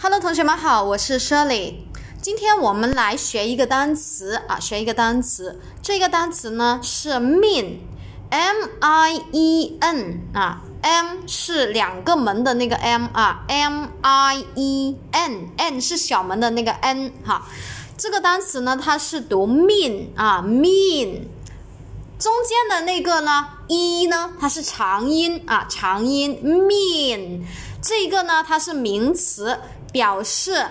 Hello，同学们好，我是 Shirley。今天我们来学一个单词啊，学一个单词。这个单词呢是 mean，M I E N 啊，M 是两个门的那个 M 啊，M I E N，N 是小门的那个 N 哈。这个单词呢，它是读 mean 啊，mean。中间的那个呢一呢，它是长音啊，长音 mean。这个呢，它是名词。表示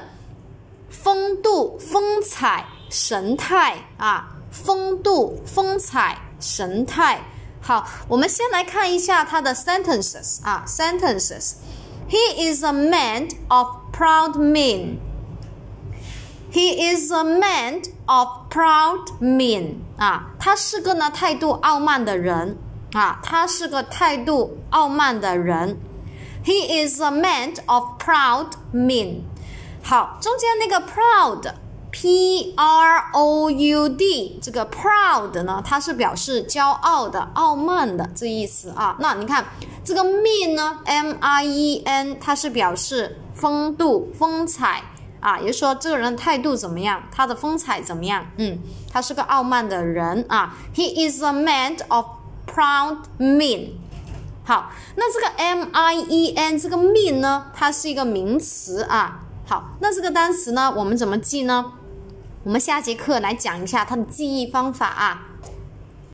风度、风采、神态啊，风度、风采、神态。好，我们先来看一下它的 sentences 啊，sentences。He is a man of proud mien. He is a man of proud mien. 啊，他是个呢态度傲慢的人啊，他是个态度傲慢的人。He is a man of proud mien。好，中间那个 proud，p r o u d，这个 proud 呢，它是表示骄傲的、傲慢的这意思啊。那你看这个 mean 呢，m i e n，它是表示风度、风采啊，也就是说这个人态度怎么样，他的风采怎么样？嗯，他是个傲慢的人啊。He is a man of proud mien。好，那这个 M I E N 这个 mean 呢，它是一个名词啊。好，那这个单词呢，我们怎么记呢？我们下节课来讲一下它的记忆方法啊。